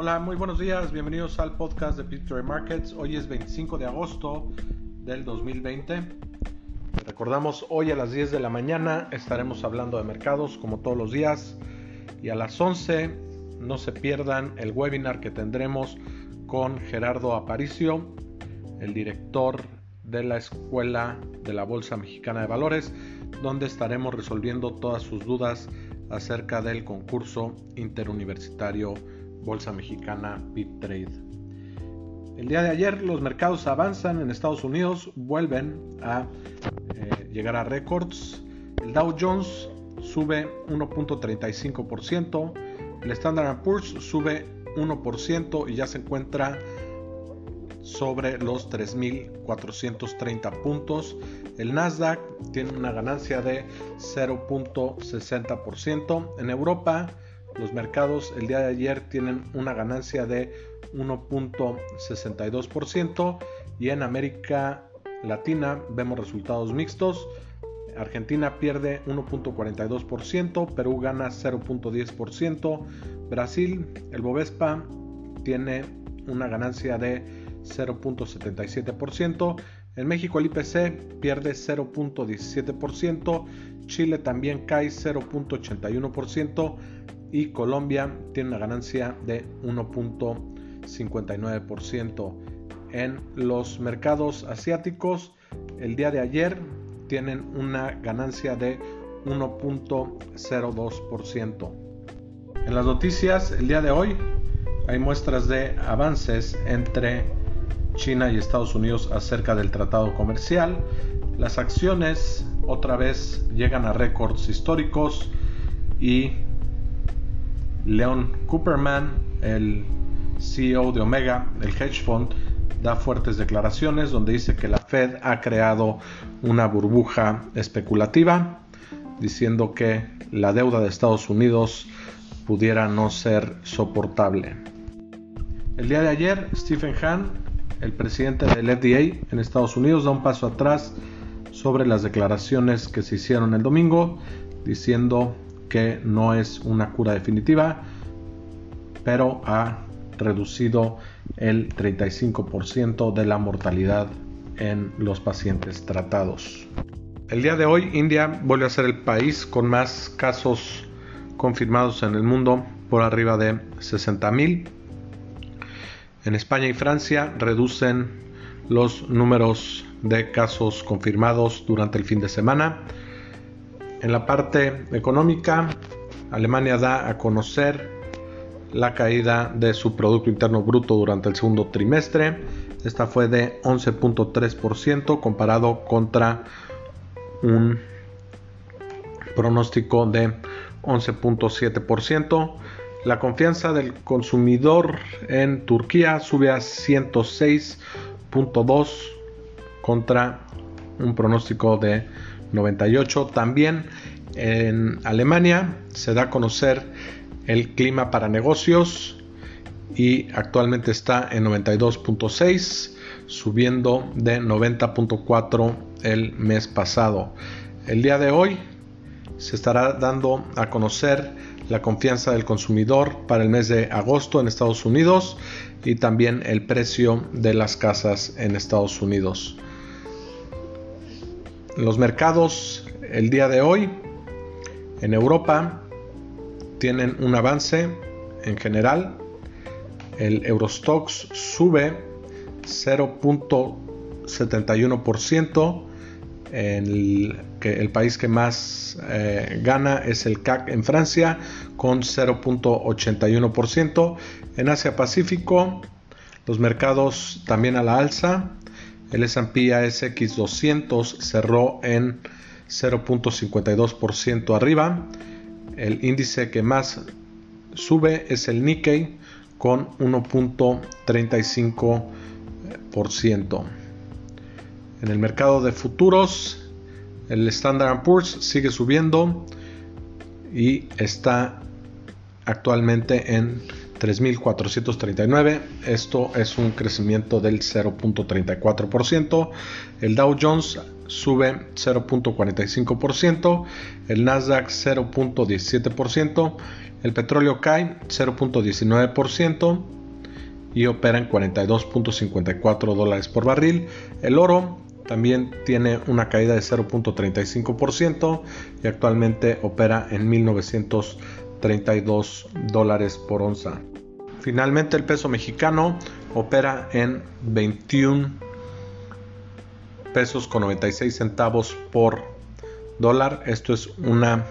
Hola, muy buenos días, bienvenidos al podcast de Victory Markets. Hoy es 25 de agosto del 2020. Recordamos, hoy a las 10 de la mañana estaremos hablando de mercados como todos los días y a las 11 no se pierdan el webinar que tendremos con Gerardo Aparicio, el director de la Escuela de la Bolsa Mexicana de Valores, donde estaremos resolviendo todas sus dudas acerca del concurso interuniversitario Bolsa Mexicana BitTrade. El día de ayer los mercados avanzan en Estados Unidos, vuelven a eh, llegar a récords. El Dow Jones sube 1.35%, el Standard Poor's sube 1% y ya se encuentra sobre los 3.430 puntos. El Nasdaq tiene una ganancia de 0.60%. En Europa, los mercados el día de ayer tienen una ganancia de 1.62% y en América Latina vemos resultados mixtos. Argentina pierde 1.42%, Perú gana 0.10%, Brasil, el Bovespa tiene una ganancia de 0.77%, en México el IPC pierde 0.17%, Chile también cae 0.81% y Colombia tiene una ganancia de 1.59%. En los mercados asiáticos, el día de ayer tienen una ganancia de 1.02%. En las noticias, el día de hoy hay muestras de avances entre China y Estados Unidos acerca del tratado comercial. Las acciones otra vez llegan a récords históricos y Leon Cooperman, el CEO de Omega, el hedge fund, da fuertes declaraciones donde dice que la Fed ha creado una burbuja especulativa, diciendo que la deuda de Estados Unidos pudiera no ser soportable. El día de ayer, Stephen Hahn, el presidente del FDA en Estados Unidos, da un paso atrás sobre las declaraciones que se hicieron el domingo, diciendo que no es una cura definitiva, pero ha reducido el 35% de la mortalidad en los pacientes tratados. El día de hoy India vuelve a ser el país con más casos confirmados en el mundo por arriba de 60.000. En España y Francia reducen los números de casos confirmados durante el fin de semana. En la parte económica, Alemania da a conocer la caída de su Producto Interno Bruto durante el segundo trimestre. Esta fue de 11.3% comparado contra un pronóstico de 11.7%. La confianza del consumidor en Turquía sube a 106.2 contra un pronóstico de 98. También en Alemania se da a conocer el clima para negocios y actualmente está en 92.6 subiendo de 90.4 el mes pasado. El día de hoy se estará dando a conocer la confianza del consumidor para el mes de agosto en Estados Unidos y también el precio de las casas en Estados Unidos los mercados el día de hoy en Europa tienen un avance en general. El Eurostox sube 0.71%. El, el país que más eh, gana es el CAC en Francia con 0.81%. En Asia Pacífico los mercados también a la alza. El S&P ASX 200 cerró en 0.52% arriba. El índice que más sube es el Nikkei con 1.35%. En el mercado de futuros, el Standard Poor's sigue subiendo y está actualmente en 3.439. Esto es un crecimiento del 0.34%. El Dow Jones sube 0.45%, el Nasdaq 0.17%, el petróleo cae 0.19% y opera en 42.54 dólares por barril. El oro también tiene una caída de 0.35% y actualmente opera en 1932 dólares por onza. Finalmente el peso mexicano opera en 21 pesos con 96 centavos por dólar. Esto es una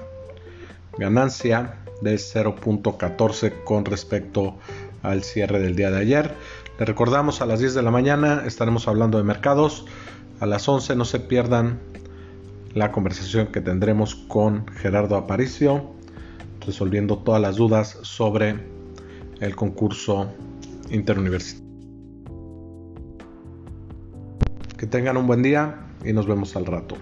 ganancia de 0.14 con respecto al cierre del día de ayer. Le recordamos a las 10 de la mañana estaremos hablando de mercados. A las 11 no se pierdan la conversación que tendremos con Gerardo Aparicio, resolviendo todas las dudas sobre el concurso interuniversitario. Que tengan un buen día y nos vemos al rato.